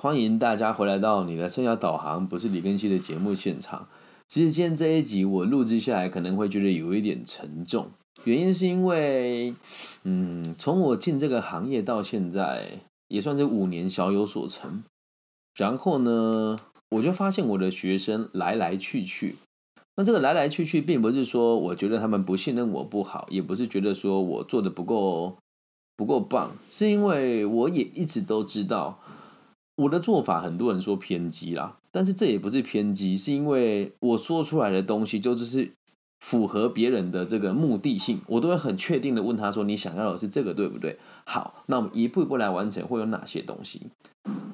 欢迎大家回来到你的生涯导航，不是李根熙的节目现场。其实今天这一集我录制下来，可能会觉得有一点沉重，原因是因为，嗯，从我进这个行业到现在，也算是五年小有所成。然后呢，我就发现我的学生来来去去，那这个来来去去，并不是说我觉得他们不信任我不好，也不是觉得说我做的不够不够棒，是因为我也一直都知道我的做法，很多人说偏激啦，但是这也不是偏激，是因为我说出来的东西就只是符合别人的这个目的性，我都会很确定的问他说：“你想要的是这个对不对？”好，那我们一步一步来完成，会有哪些东西？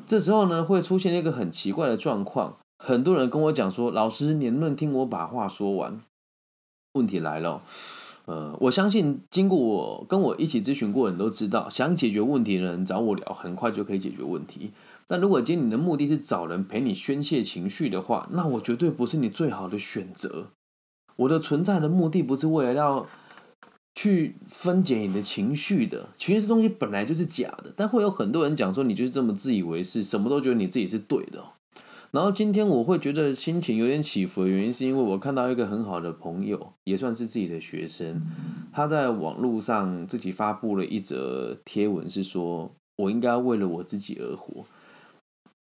这时候呢，会出现一个很奇怪的状况，很多人跟我讲说：“老师，你能不能听我把话说完？”问题来了，呃，我相信经过我跟我一起咨询过的人都知道，想解决问题的人找我聊，很快就可以解决问题。但如果今天你的目的是找人陪你宣泄情绪的话，那我绝对不是你最好的选择。我的存在的目的不是为了要。去分解你的情绪的，其实这东西本来就是假的，但会有很多人讲说你就是这么自以为是，什么都觉得你自己是对的。然后今天我会觉得心情有点起伏的原因，是因为我看到一个很好的朋友，也算是自己的学生，他在网络上自己发布了一则贴文，是说我应该为了我自己而活。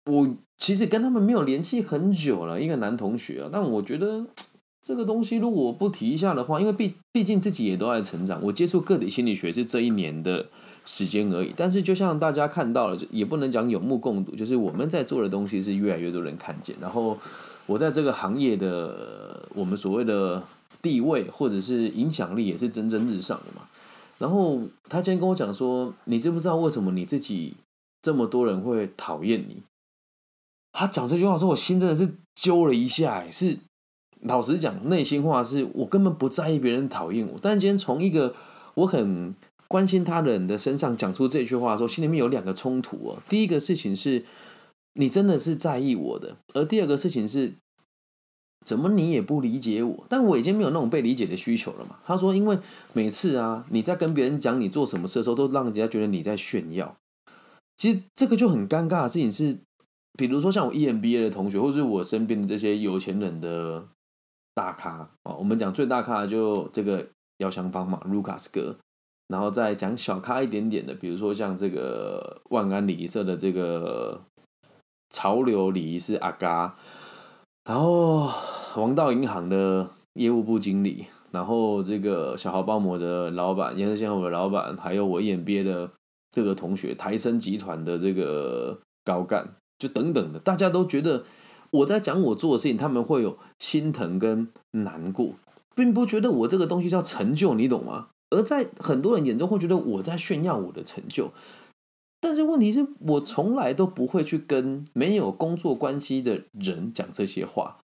我其实跟他们没有联系很久了，一个男同学啊，但我觉得。这个东西如果不提一下的话，因为毕毕竟自己也都在成长，我接触个体心理学是这一年的时间而已。但是就像大家看到了，也不能讲有目共睹，就是我们在做的东西是越来越多人看见。然后我在这个行业的我们所谓的地位或者是影响力也是蒸蒸日上的嘛。然后他今天跟我讲说：“你知不知道为什么你自己这么多人会讨厌你？”他讲这句话说，我心真的是揪了一下，是。老实讲，内心话是我根本不在意别人讨厌我，但今天从一个我很关心他人的身上讲出这句话的时候，心里面有两个冲突哦。第一个事情是，你真的是在意我的；而第二个事情是，怎么你也不理解我？但我已经没有那种被理解的需求了嘛。他说，因为每次啊，你在跟别人讲你做什么事的时候，都让人家觉得你在炫耀。其实这个就很尴尬的事情是，比如说像我 EMBA 的同学，或是我身边的这些有钱人的。大咖啊，我们讲最大咖就这个姚祥邦嘛，卢卡斯哥，然后再讲小咖一点点的，比如说像这个万安礼仪社的这个潮流礼仪师阿嘎，然后王道银行的业务部经理，然后这个小豪包膜的老板，颜色鲜红的老板，还有我 EMBA 的各个同学，台生集团的这个高干，就等等的，大家都觉得。我在讲我做的事情，他们会有心疼跟难过，并不觉得我这个东西叫成就，你懂吗？而在很多人眼中会觉得我在炫耀我的成就，但是问题是我从来都不会去跟没有工作关系的人讲这些话。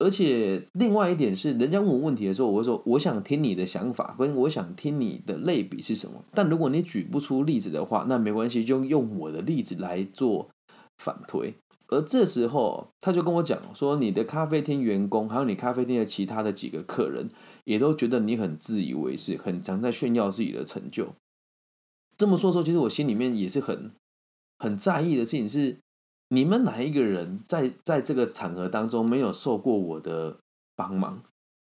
而且另外一点是，人家问我问题的时候，我会说我想听你的想法，跟我想听你的类比是什么。但如果你举不出例子的话，那没关系，就用我的例子来做反推。而这时候，他就跟我讲说：“你的咖啡厅员工，还有你咖啡厅的其他的几个客人，也都觉得你很自以为是，很常在炫耀自己的成就。”这么说说，其实我心里面也是很很在意的事情是：你们哪一个人在在这个场合当中没有受过我的帮忙？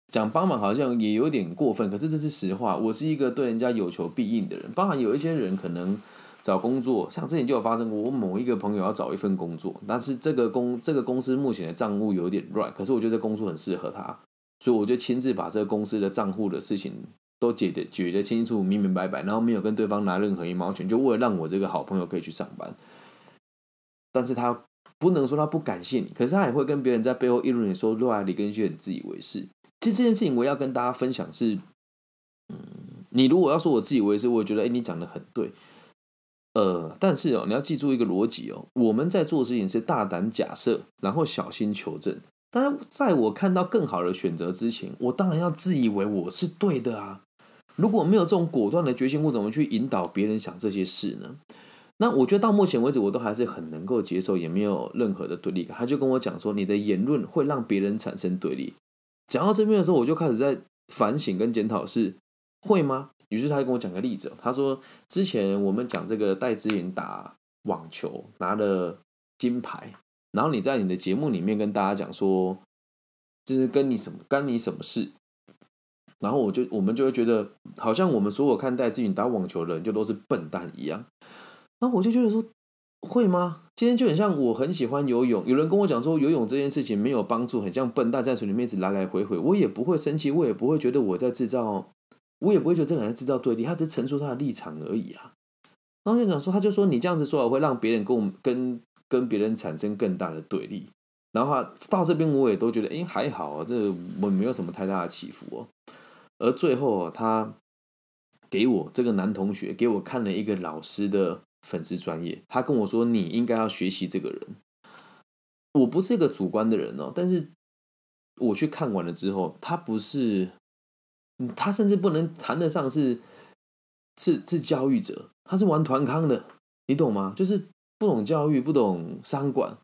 讲帮忙好像也有点过分，可是这是实话。我是一个对人家有求必应的人，包含有一些人可能。找工作，像之前就有发生过，我某一个朋友要找一份工作，但是这个公这个公司目前的账务有点乱，可是我觉得这工作很适合他，所以我就亲自把这个公司的账户的事情都解的解得清楚、明明白白，然后没有跟对方拿任何一毛钱，就为了让我这个好朋友可以去上班。但是他不能说他不感谢你，可是他也会跟别人在背后议论你说，洛亚里根旭很自以为是。其实这件事情我要跟大家分享是，嗯，你如果要说我自以为是，我觉得哎，你讲的很对。呃，但是哦，你要记住一个逻辑哦，我们在做事情是大胆假设，然后小心求证。当然，在我看到更好的选择之前，我当然要自以为我是对的啊。如果没有这种果断的决心，我怎么去引导别人想这些事呢？那我觉得到目前为止，我都还是很能够接受，也没有任何的对立感。他就跟我讲说，你的言论会让别人产生对立。讲到这边的时候，我就开始在反省跟检讨，是会吗？于是他就跟我讲个例子，他说之前我们讲这个戴之颖打网球拿了金牌，然后你在你的节目里面跟大家讲说，就是跟你什么干你什么事，然后我就我们就会觉得，好像我们所有看待自己打网球的人就都是笨蛋一样，然后我就觉得说，会吗？今天就很像我很喜欢游泳，有人跟我讲说游泳这件事情没有帮助，很像笨蛋在水里面一直来来回回，我也不会生气，我也不会觉得我在制造，我也不会觉得这个人制造对立，他只是陈述他的立场而已啊。然后院长说，他就说你这样子说会让别人跟我跟跟别人产生更大的对立。然后到这边我也都觉得，哎，还好啊，这我没有什么太大的起伏哦。而最后他给我这个男同学给我看了一个老师的粉丝专业，他跟我说你应该要学习这个人。我不是一个主观的人哦，但是我去看完了之后，他不是，他甚至不能谈得上是是是教育者。他是玩团康的，你懂吗？就是不懂教育，不懂商管，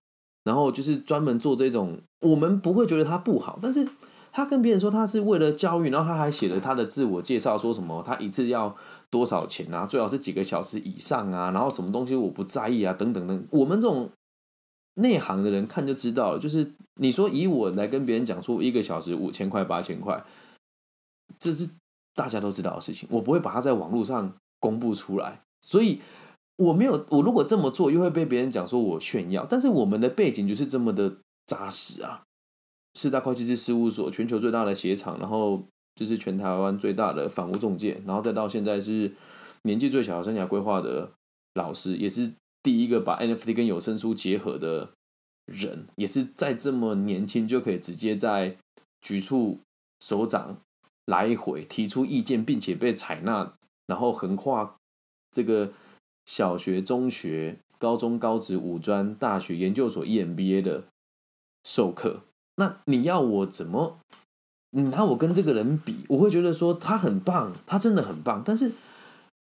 然后就是专门做这种。我们不会觉得他不好，但是他跟别人说他是为了教育，然后他还写了他的自我介绍，说什么他一次要多少钱啊，最好是几个小时以上啊，然后什么东西我不在意啊，等等等。我们这种内行的人看就知道了，就是你说以我来跟别人讲说一个小时五千块、八千块，这是大家都知道的事情，我不会把它在网络上公布出来。所以我没有，我如果这么做，又会被别人讲说我炫耀。但是我们的背景就是这么的扎实啊！四大会计师事务所，全球最大的鞋厂，然后就是全台湾最大的房屋中介，然后再到现在是年纪最小的生涯规划的老师，也是第一个把 NFT 跟有声书结合的人，也是在这么年轻就可以直接在局处首长来回提出意见，并且被采纳，然后横跨。这个小学、中学、高中、高职、五专、大学、研究所 EMBA 的授课，那你要我怎么？你拿我跟这个人比，我会觉得说他很棒，他真的很棒。但是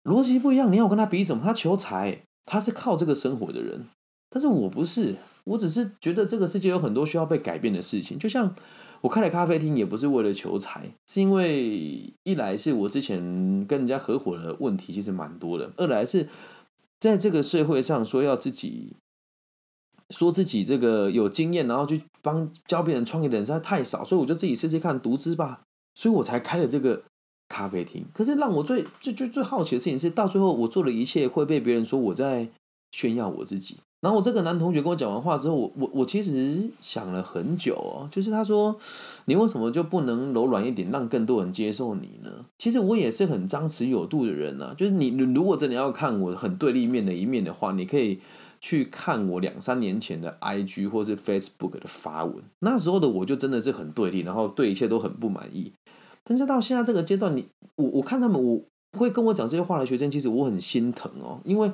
逻辑不一样，你要我跟他比什么？他求财，他是靠这个生活的人，但是我不是，我只是觉得这个世界有很多需要被改变的事情，就像。我开了咖啡厅也不是为了求财，是因为一来是我之前跟人家合伙的问题其实蛮多的，二来是在这个社会上说要自己说自己这个有经验，然后去帮教别人创业的人实在太少，所以我就自己试试看独资吧，所以我才开了这个咖啡厅。可是让我最最最最好奇的事情是，到最后我做的一切会被别人说我在炫耀我自己。然后我这个男同学跟我讲完话之后，我我我其实想了很久哦，就是他说，你为什么就不能柔软一点，让更多人接受你呢？其实我也是很张弛有度的人呐，就是你如果真的要看我很对立面的一面的话，你可以去看我两三年前的 IG 或是 Facebook 的发文，那时候的我就真的是很对立，然后对一切都很不满意。但是到现在这个阶段，你我我看他们我会跟我讲这些话的学生，其实我很心疼哦，因为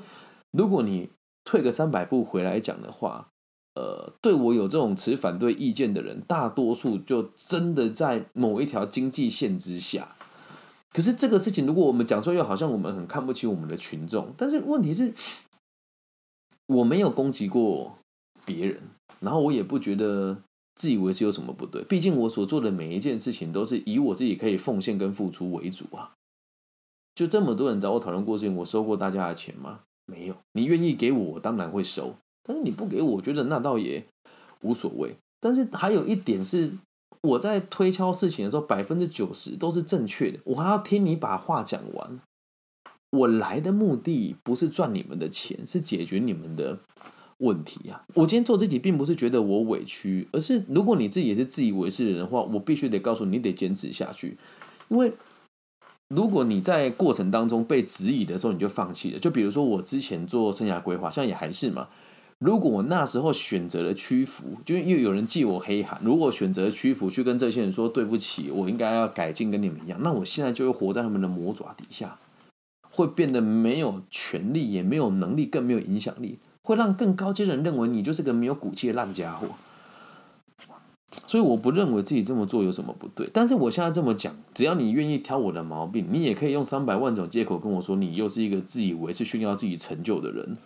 如果你。退个三百步回来讲的话，呃，对我有这种持反对意见的人，大多数就真的在某一条经济线之下。可是这个事情，如果我们讲出来，又好像我们很看不起我们的群众，但是问题是，我没有攻击过别人，然后我也不觉得自以为是有什么不对。毕竟我所做的每一件事情，都是以我自己可以奉献跟付出为主啊。就这么多人找我讨论过事情，我收过大家的钱吗？没有，你愿意给我，我当然会收。但是你不给我，我觉得那倒也无所谓。但是还有一点是，我在推敲事情的时候，百分之九十都是正确的。我还要听你把话讲完。我来的目的不是赚你们的钱，是解决你们的问题啊！我今天做自己，并不是觉得我委屈，而是如果你自己也是自以为是的人的话，我必须得告诉你，你得坚持下去，因为。如果你在过程当中被质疑的时候，你就放弃了。就比如说我之前做生涯规划，现在也还是嘛。如果我那时候选择了屈服，就因为有人记我黑函。如果选择屈服，去跟这些人说对不起，我应该要改进，跟你们一样，那我现在就会活在他们的魔爪底下，会变得没有权利，也没有能力，更没有影响力，会让更高阶的人认为你就是个没有骨气的烂家伙。所以我不认为自己这么做有什么不对，但是我现在这么讲，只要你愿意挑我的毛病，你也可以用三百万种借口跟我说，你又是一个自以为是炫耀自己成就的人。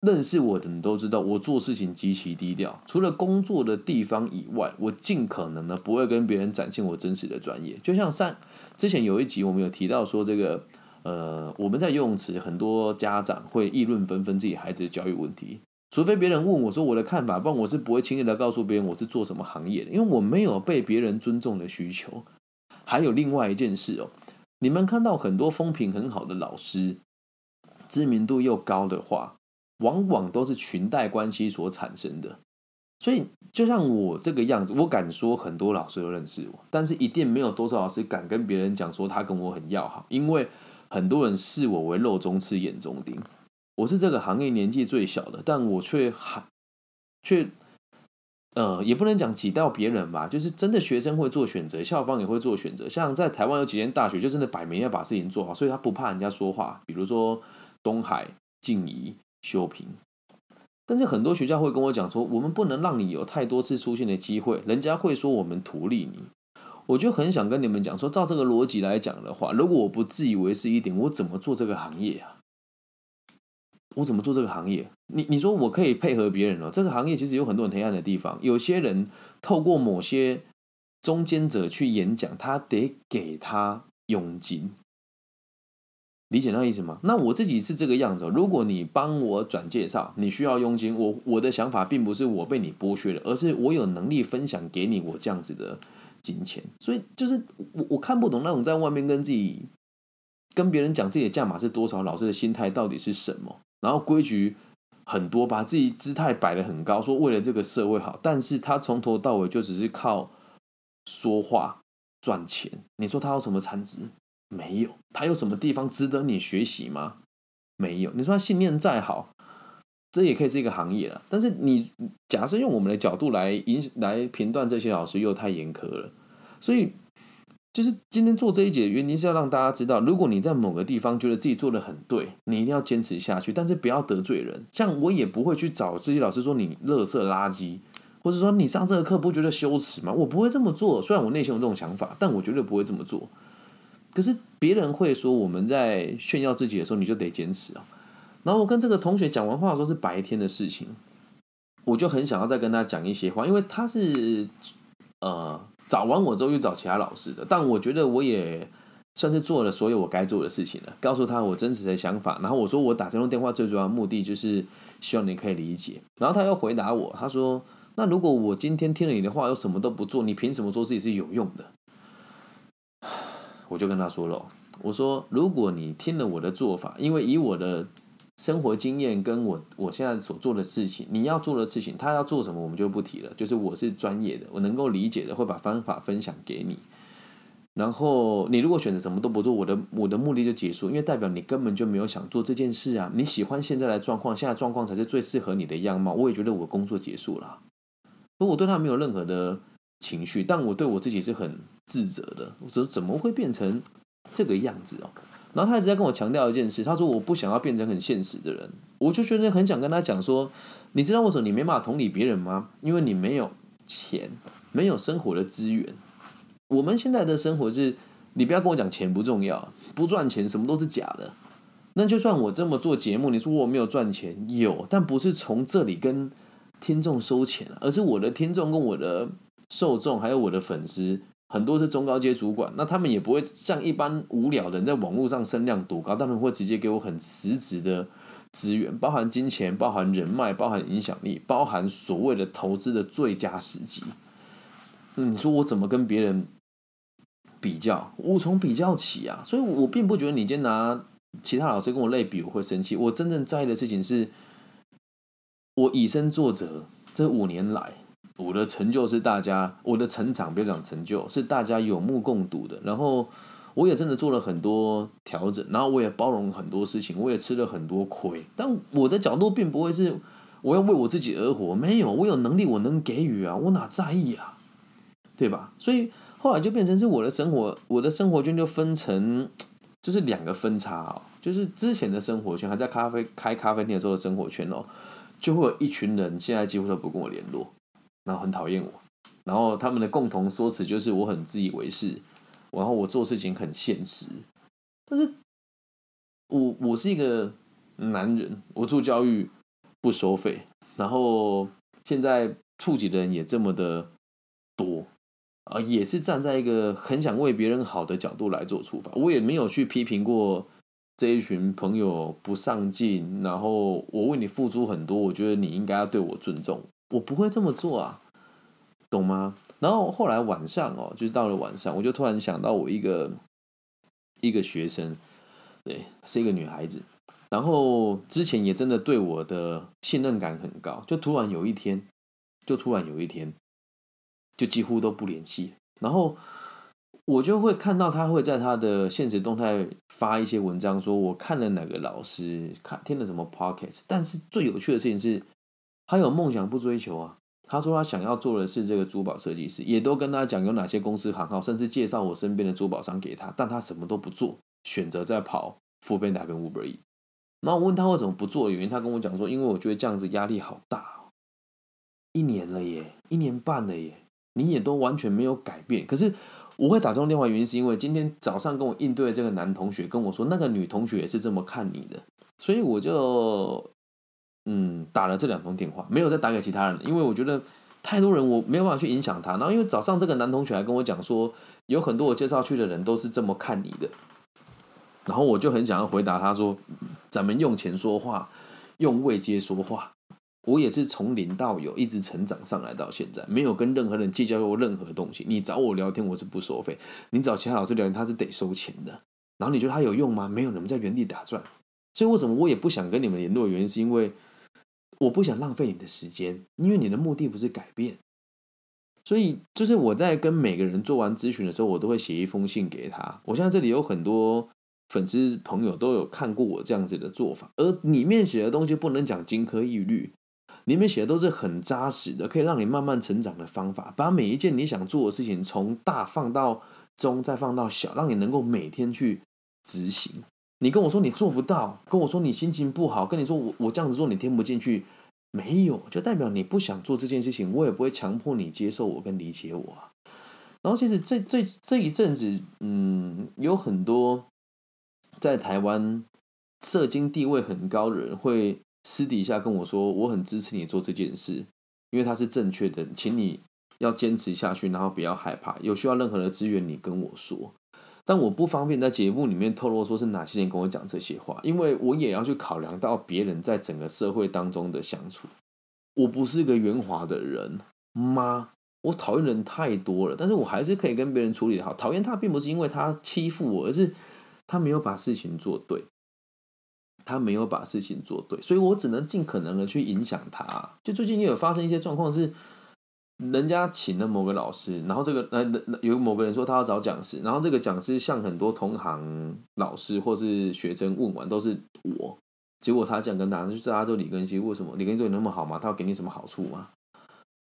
认识我的人都知道，我做事情极其低调，除了工作的地方以外，我尽可能呢不会跟别人展现我真实的专业。就像上之前有一集我们有提到说，这个呃，我们在游泳池，很多家长会议论纷纷自己孩子的教育问题。除非别人问我说我的看法，不然我是不会轻易的告诉别人我是做什么行业的，因为我没有被别人尊重的需求。还有另外一件事哦，你们看到很多风评很好的老师，知名度又高的话，往往都是裙带关系所产生的。所以，就像我这个样子，我敢说很多老师都认识我，但是一定没有多少老师敢跟别人讲说他跟我很要好，因为很多人视我为肉中刺、眼中钉。我是这个行业年纪最小的，但我却还却呃，也不能讲挤到别人吧，就是真的学生会做选择，校方也会做选择。像在台湾有几间大学，就真的摆明要把事情做好，所以他不怕人家说话。比如说东海、静怡、修平。但是很多学校会跟我讲说，我们不能让你有太多次出现的机会，人家会说我们图利你。我就很想跟你们讲说，照这个逻辑来讲的话，如果我不自以为是一点，我怎么做这个行业啊？我怎么做这个行业？你你说我可以配合别人哦，这个行业其实有很多很黑暗的地方。有些人透过某些中间者去演讲，他得给他佣金。理解那意思吗？那我自己是这个样子。如果你帮我转介绍，你需要佣金，我我的想法并不是我被你剥削了，而是我有能力分享给你我这样子的金钱。所以就是我我看不懂那种在外面跟自己跟别人讲自己的价码是多少，老师的心态到底是什么？然后规矩很多，把自己姿态摆得很高，说为了这个社会好，但是他从头到尾就只是靠说话赚钱。你说他有什么产值？没有，他有什么地方值得你学习吗？没有。你说他信念再好，这也可以是一个行业了。但是你假设用我们的角度来影来评断这些老师，又太严苛了。所以，就是今天做这一节的原因是要让大家知道，如果你在某个地方觉得自己做的很对，你一定要坚持下去，但是不要得罪人。像我也不会去找自己老师说你垃圾垃圾，或者说你上这个课不觉得羞耻吗？我不会这么做。虽然我内心有这种想法，但我绝对不会这么做。可是别人会说我们在炫耀自己的时候，你就得坚持啊。然后我跟这个同学讲完话的时候是白天的事情，我就很想要再跟他讲一些话，因为他是呃找完我之后又找其他老师的，但我觉得我也算是做了所有我该做的事情了，告诉他我真实的想法。然后我说我打这通电话最主要的目的就是希望你可以理解。然后他又回答我，他说：“那如果我今天听了你的话，又什么都不做，你凭什么说自己是有用的？”我就跟他说了，我说如果你听了我的做法，因为以我的生活经验跟我我现在所做的事情，你要做的事情，他要做什么我们就不提了。就是我是专业的，我能够理解的，会把方法分享给你。然后你如果选择什么都不做，我的我的目的就结束，因为代表你根本就没有想做这件事啊。你喜欢现在的状况，现在状况才是最适合你的样貌。我也觉得我工作结束了，所以我对他没有任何的。情绪，但我对我自己是很自责的。我说怎么会变成这个样子哦？然后他一直在跟我强调一件事，他说我不想要变成很现实的人。我就觉得很想跟他讲说，你知道为什么你没办法同理别人吗？因为你没有钱，没有生活的资源。我们现在的生活是，你不要跟我讲钱不重要，不赚钱什么都是假的。那就算我这么做节目，你说我没有赚钱，有，但不是从这里跟听众收钱，而是我的听众跟我的。受众还有我的粉丝很多是中高阶主管，那他们也不会像一般无聊的人在网络上声量多高，他们会直接给我很实质的资源，包含金钱、包含人脉、包含影响力、包含所谓的投资的最佳时机。你说我怎么跟别人比较？我从比较起啊！所以我并不觉得你今天拿其他老师跟我类比，我会生气。我真正在意的事情是，我以身作则，这五年来。我的成就是大家，我的成长别讲成就是大家有目共睹的。然后我也真的做了很多调整，然后我也包容很多事情，我也吃了很多亏。但我的角度并不会是我要为我自己而活，没有，我有能力我能给予啊，我哪在意啊，对吧？所以后来就变成是我的生活，我的生活圈就分成就是两个分叉哦，就是之前的生活圈还在咖啡开咖啡店的时候的生活圈哦，就会有一群人现在几乎都不跟我联络。然后很讨厌我，然后他们的共同说辞就是我很自以为是，然后我做事情很现实，但是我我是一个男人，我做教育不收费，然后现在触及的人也这么的多，啊，也是站在一个很想为别人好的角度来做处罚，我也没有去批评过这一群朋友不上进，然后我为你付出很多，我觉得你应该要对我尊重，我不会这么做啊，懂吗？然后后来晚上哦，就是到了晚上，我就突然想到我一个一个学生，对，是一个女孩子，然后之前也真的对我的信任感很高，就突然有一天，就突然有一天，就几乎都不联系，然后。我就会看到他会在他的现实动态发一些文章，说我看了哪个老师，看听了什么 podcast。但是最有趣的事情是，他有梦想不追求啊。他说他想要做的是这个珠宝设计师，也都跟他讲有哪些公司行号，甚至介绍我身边的珠宝商给他。但他什么都不做，选择在跑富边达跟 Uber E。然后我问他为什么不做的原因，他跟我讲说，因为我觉得这样子压力好大，哦一年了耶，一年半了耶，你也都完全没有改变，可是。我会打这种电话，原因是因为今天早上跟我应对的这个男同学跟我说，那个女同学也是这么看你的，所以我就嗯打了这两通电话，没有再打给其他人，因为我觉得太多人我没有办法去影响他。然后因为早上这个男同学还跟我讲说，有很多我介绍去的人都是这么看你的，然后我就很想要回答他说，咱们用钱说话，用未接说话。我也是从零到有，一直成长上来到现在，没有跟任何人计较过任何东西。你找我聊天，我是不收费；你找其他老师聊天，他是得收钱的。然后你觉得他有用吗？没有，你们在原地打转。所以为什么我也不想跟你们联络？原因是因为我不想浪费你的时间，因为你的目的不是改变。所以就是我在跟每个人做完咨询的时候，我都会写一封信给他。我现在这里有很多粉丝朋友都有看过我这样子的做法，而里面写的东西不能讲金科玉律。里面写的都是很扎实的，可以让你慢慢成长的方法。把每一件你想做的事情从大放到中，再放到小，让你能够每天去执行。你跟我说你做不到，跟我说你心情不好，跟你说我我这样子做你听不进去，没有就代表你不想做这件事情。我也不会强迫你接受我跟理解我。然后其实这这这一阵子，嗯，有很多在台湾社经地位很高的人会。私底下跟我说，我很支持你做这件事，因为它是正确的，请你要坚持下去，然后不要害怕，有需要任何的资源，你跟我说。但我不方便在节目里面透露说是哪些人跟我讲这些话，因为我也要去考量到别人在整个社会当中的相处。我不是一个圆滑的人吗？我讨厌人太多了，但是我还是可以跟别人处理好。讨厌他，并不是因为他欺负我，而是他没有把事情做对。他没有把事情做对，所以我只能尽可能的去影响他。就最近也有发生一些状况，是人家请了某个老师，然后这个呃有某个人说他要找讲师，然后这个讲师向很多同行老师或是学生问完都是我，结果他讲跟大家就大家都李根熙，为什么李根熙对你那么好吗？他要给你什么好处吗？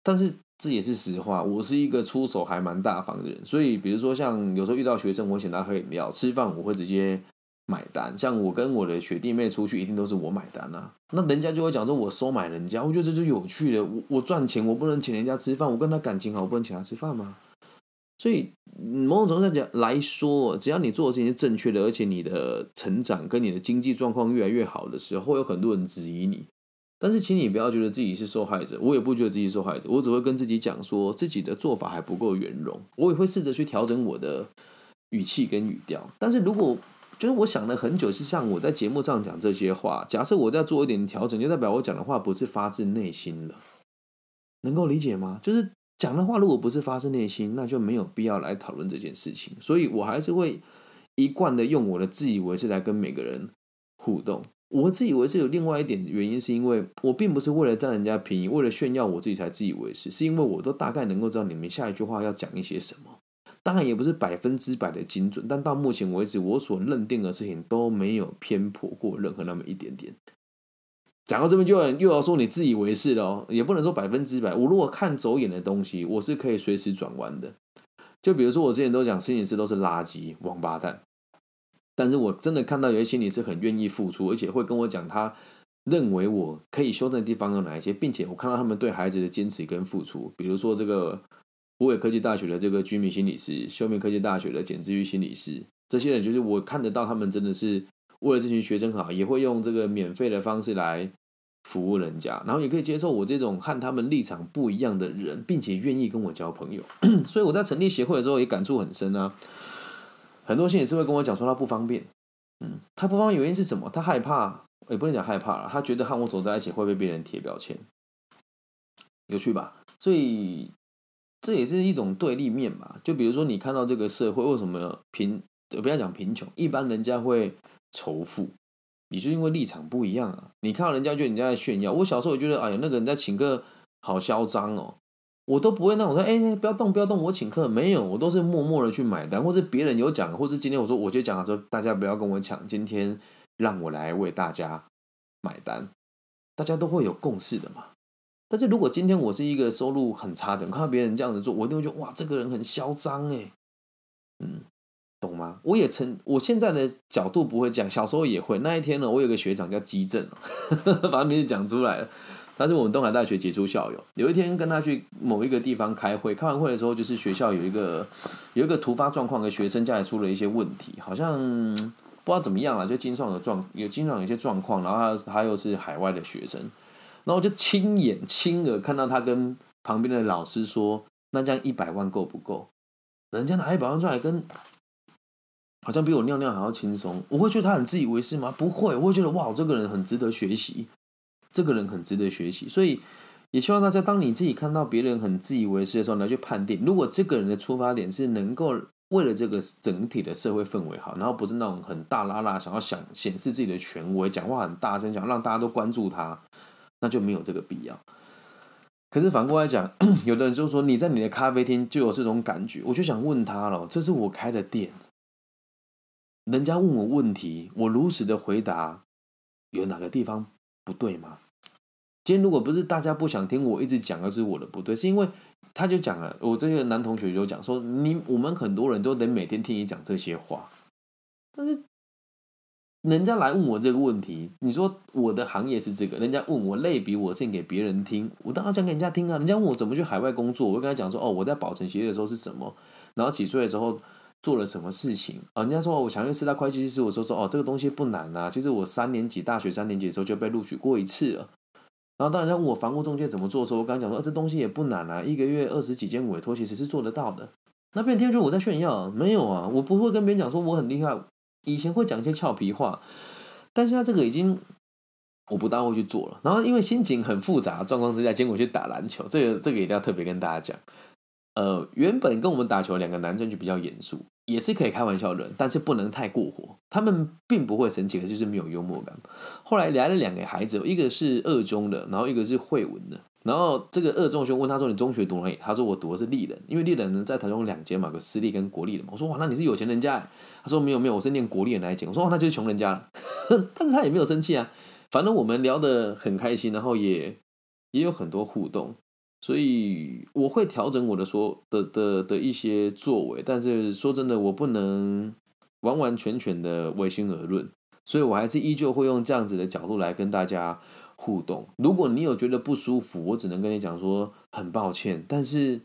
但是这也是实话，我是一个出手还蛮大方的人，所以比如说像有时候遇到学生，我请他喝饮料、吃饭，我会直接。买单，像我跟我的学弟妹出去，一定都是我买单啊。那人家就会讲说，我收买人家，我觉得这就有趣了。我我赚钱，我不能请人家吃饭。我跟他感情好，我不能请他吃饭吗？所以某种程度上讲来说，只要你做的事情是正确的，而且你的成长跟你的经济状况越来越好的时候，会有很多人质疑你。但是，请你不要觉得自己是受害者，我也不觉得自己受害者。我只会跟自己讲说，自己的做法还不够圆融。我也会试着去调整我的语气跟语调。但是如果就是我想了很久，是像我在节目上讲这些话。假设我在做一点调整，就代表我讲的话不是发自内心了，能够理解吗？就是讲的话如果不是发自内心，那就没有必要来讨论这件事情。所以我还是会一贯的用我的自以为是来跟每个人互动。我自以为是有另外一点原因，是因为我并不是为了占人家便宜，为了炫耀我自己才自以为是，是因为我都大概能够知道你们下一句话要讲一些什么。当然也不是百分之百的精准，但到目前为止，我所认定的事情都没有偏颇过任何那么一点点。讲到这边，就又要说你自以为是了哦，也不能说百分之百。我如果看走眼的东西，我是可以随时转弯的。就比如说，我之前都讲心理师都是垃圾、王八蛋，但是我真的看到有些心理师很愿意付出，而且会跟我讲他认为我可以修正的地方有哪一些，并且我看到他们对孩子的坚持跟付出，比如说这个。湖北科技大学的这个居民心理师，修明科技大学的简志玉心理师，这些人就是我看得到，他们真的是为了这群学生好，也会用这个免费的方式来服务人家，然后也可以接受我这种和他们立场不一样的人，并且愿意跟我交朋友。所以我在成立协会的时候也感触很深啊。很多心理师会跟我讲说他不方便，嗯，他不方便原因是什么？他害怕，也不能讲害怕了，他觉得和我走在一起会被别人贴标签，有趣吧？所以这也是一种对立面嘛。就比如说，你看到这个社会为什么贫，不要讲贫穷，一般人家会仇富，你就因为立场不一样啊。你看到人家就人家在炫耀，我小时候也觉得，哎呀，那个人在请客好嚣张哦。我都不会那种说，哎，不要动，不要动，我请客。没有，我都是默默的去买单，或者别人有讲，或者今天我说我就讲说，大家不要跟我抢，今天让我来为大家买单，大家都会有共识的嘛。但是如果今天我是一个收入很差的人，看到别人这样子做，我一定会觉得哇，这个人很嚣张哎，嗯，懂吗？我也曾，我现在的角度不会讲，小时候也会。那一天呢，我有个学长叫基正，把他名字讲出来了。他是我们东海大学杰出校友。有一天跟他去某一个地方开会，开完会的时候，就是学校有一个有一个突发状况，跟学生家里出了一些问题，好像不知道怎么样了，就经常有状有经常有一些状况，然后他他又是海外的学生，然后我就亲眼亲耳看到他跟旁边的老师说：“那这样一百万够不够？人家拿一百万出来，跟好像比我尿尿还要轻松。”我会觉得他很自以为是吗？不会，我会觉得哇，这个人很值得学习。这个人很值得学习，所以也希望大家，当你自己看到别人很自以为是的时候，你要去判定，如果这个人的出发点是能够为了这个整体的社会氛围好，然后不是那种很大拉拉想要想显示自己的权威，讲话很大声，想让大家都关注他，那就没有这个必要。可是反过来讲，有的人就说你在你的咖啡厅就有这种感觉，我就想问他了，这是我开的店，人家问我问题，我如实的回答，有哪个地方？不对吗？今天如果不是大家不想听我一直讲的是我的不对，是因为他就讲了，我这个男同学就讲说，你我们很多人都得每天听你讲这些话，但是人家来问我这个问题，你说我的行业是这个，人家问我类比我先给别人听，我当然讲给人家听啊。人家问我怎么去海外工作，我就跟他讲说，哦，我在保存协议的时候是什么，然后几岁的时候。做了什么事情啊？人家说我想要四大会计师，我说说哦，这个东西不难啊。其实我三年级大学三年级的时候就被录取过一次了。然后当人家问我房屋中介怎么做的时候，我刚讲说这东西也不难啊，一个月二十几件委托其实是做得到的。那别人听说我在炫耀，没有啊，我不会跟别人讲说我很厉害。以前会讲一些俏皮话，但现在这个已经我不大会去做了。然后因为心情很复杂状况之下，结果去打篮球，这个这个一定要特别跟大家讲。呃，原本跟我们打球两个男生就比较严肃，也是可以开玩笑的人，但是不能太过火。他们并不会生气，的就是没有幽默感。后来来了两个孩子，一个是二中的，然后一个是惠文的。然后这个二中兄问他说：“你中学读哪里？”他说：“我读的是立人，因为立人呢在台中两间嘛，个私立跟国立的嘛。”我说：“哇，那你是有钱人家？”他说：“没有没有，我是念国立的那一间。”我说：“哦，那就是穷人家了。”但是他也没有生气啊，反正我们聊得很开心，然后也也有很多互动。所以我会调整我的说的的的一些作为，但是说真的，我不能完完全全的唯心而论，所以我还是依旧会用这样子的角度来跟大家互动。如果你有觉得不舒服，我只能跟你讲说很抱歉。但是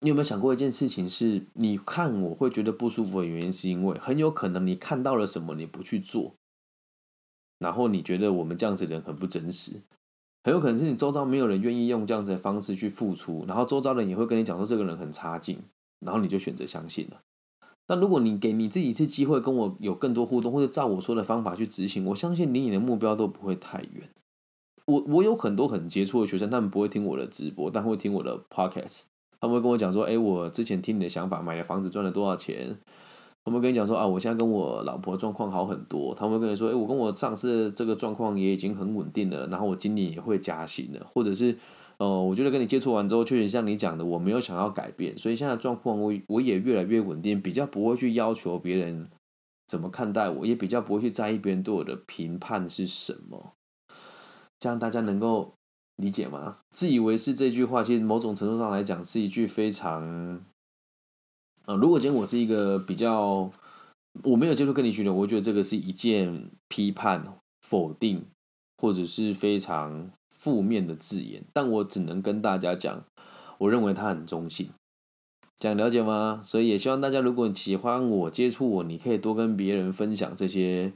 你有没有想过一件事情？是你看我会觉得不舒服的原因，是因为很有可能你看到了什么，你不去做，然后你觉得我们这样子人很不真实。很有可能是你周遭没有人愿意用这样子的方式去付出，然后周遭人也会跟你讲说这个人很差劲，然后你就选择相信了。那如果你给你自己一次机会，跟我有更多互动，或者照我说的方法去执行，我相信离你的目标都不会太远。我我有很多很杰出的学生，他们不会听我的直播，但会听我的 podcast，他们会跟我讲说，哎，我之前听你的想法，买了房子赚了多少钱。他们会跟你讲说啊，我现在跟我老婆状况好很多。他们会跟你说，哎，我跟我上司这个状况也已经很稳定了，然后我今年也会加薪了，或者是，呃，我觉得跟你接触完之后，确实像你讲的，我没有想要改变，所以现在状况我我也越来越稳定，比较不会去要求别人怎么看待我，也比较不会去在意别人对我的评判是什么。这样大家能够理解吗？自以为是这句话，其实某种程度上来讲是一句非常。啊，如果今天我是一个比较我没有接触跟你学的，我觉得这个是一件批判、否定或者是非常负面的字眼，但我只能跟大家讲，我认为它很中性，这样了解吗？所以也希望大家，如果你喜欢我接触我，你可以多跟别人分享这些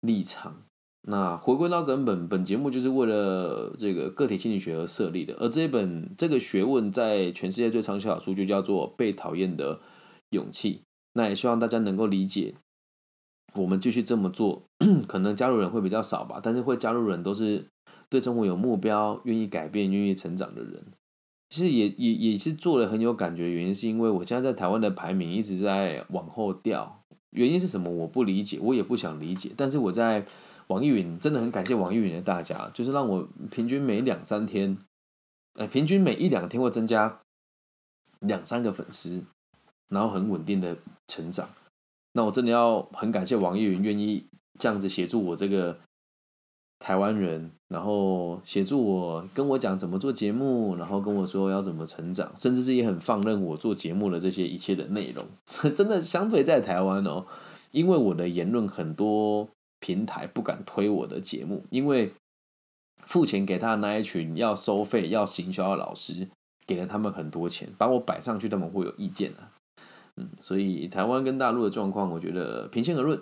立场。那回归到根本，本节目就是为了这个个体心理学而设立的，而这一本这个学问在全世界最畅销的书就叫做《被讨厌的》。勇气，那也希望大家能够理解，我们继续这么做，可能加入人会比较少吧，但是会加入人都是对生活有目标、愿意改变、愿意成长的人。其实也也也是做了很有感觉，原因是因为我现在在台湾的排名一直在往后掉，原因是什么？我不理解，我也不想理解。但是我在网易云真的很感谢网易云的大家，就是让我平均每两三天，呃，平均每一两天会增加两三个粉丝，然后很稳定的成长。那我真的要很感谢网易云愿意这样子协助我这个。台湾人，然后协助我，跟我讲怎么做节目，然后跟我说要怎么成长，甚至是也很放任我做节目的这些一切的内容，真的相对在台湾哦，因为我的言论很多平台不敢推我的节目，因为付钱给他的那一群要收费要行销的老师给了他们很多钱，把我摆上去，他们会有意见的，嗯，所以台湾跟大陆的状况，我觉得平心而论。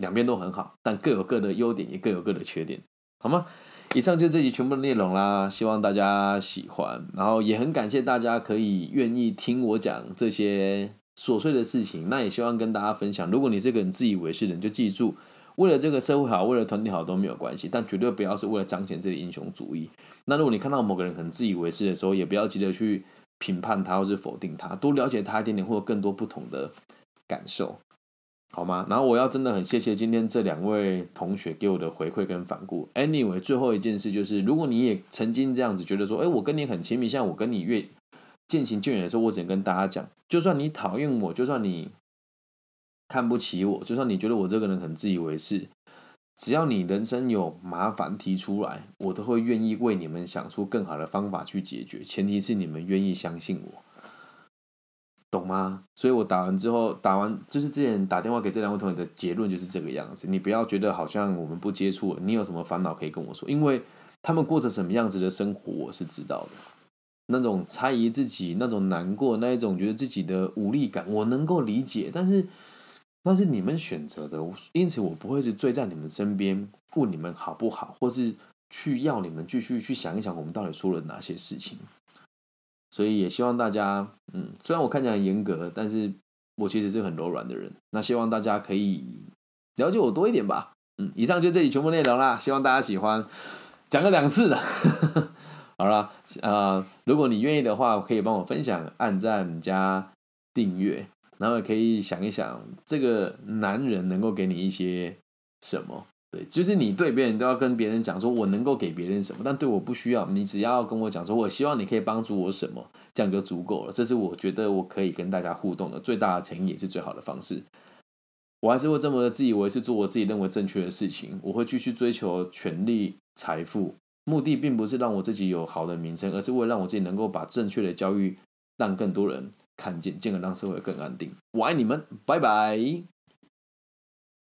两边都很好，但各有各的优点，也各有各的缺点，好吗？以上就是这集全部的内容啦，希望大家喜欢，然后也很感谢大家可以愿意听我讲这些琐碎的事情，那也希望跟大家分享。如果你是个很自以为是的人，就记住，为了这个社会好，为了团体好都没有关系，但绝对不要是为了彰显自己英雄主义。那如果你看到某个人很自以为是的时候，也不要急着去评判他或是否定他，多了解他一点点，或者更多不同的感受。好吗？然后我要真的很谢谢今天这两位同学给我的回馈跟反顾。Anyway，最后一件事就是，如果你也曾经这样子觉得说，哎，我跟你很亲密，像我跟你越渐行渐远的时候，我只能跟大家讲，就算你讨厌我，就算你看不起我，就算你觉得我这个人很自以为是，只要你人生有麻烦提出来，我都会愿意为你们想出更好的方法去解决，前提是你们愿意相信我。懂吗？所以我打完之后，打完就是之前打电话给这两位同学的结论就是这个样子。你不要觉得好像我们不接触，你有什么烦恼可以跟我说，因为他们过着什么样子的生活，我是知道的。那种猜疑自己、那种难过、那一种觉得自己的无力感，我能够理解。但是那是你们选择的，因此我不会是追在你们身边问你们好不好，或是去要你们继续去想一想我们到底说了哪些事情。所以也希望大家，嗯，虽然我看起来很严格，但是我其实是很柔软的人。那希望大家可以了解我多一点吧。嗯，以上就这里全部内容啦，希望大家喜欢，讲个两次的。好了，呃，如果你愿意的话，可以帮我分享、按赞加订阅，然后也可以想一想，这个男人能够给你一些什么。对，就是你对别人都要跟别人讲说，我能够给别人什么，但对我不需要。你只要跟我讲说，我希望你可以帮助我什么，这样就足够了。这是我觉得我可以跟大家互动的最大的诚意，也是最好的方式。我还是会这么的自以为是做我自己认为正确的事情。我会继续追求权力、财富，目的并不是让我自己有好的名声，而是为了让我自己能够把正确的教育让更多人看见，进而让社会更安定。我爱你们，拜拜。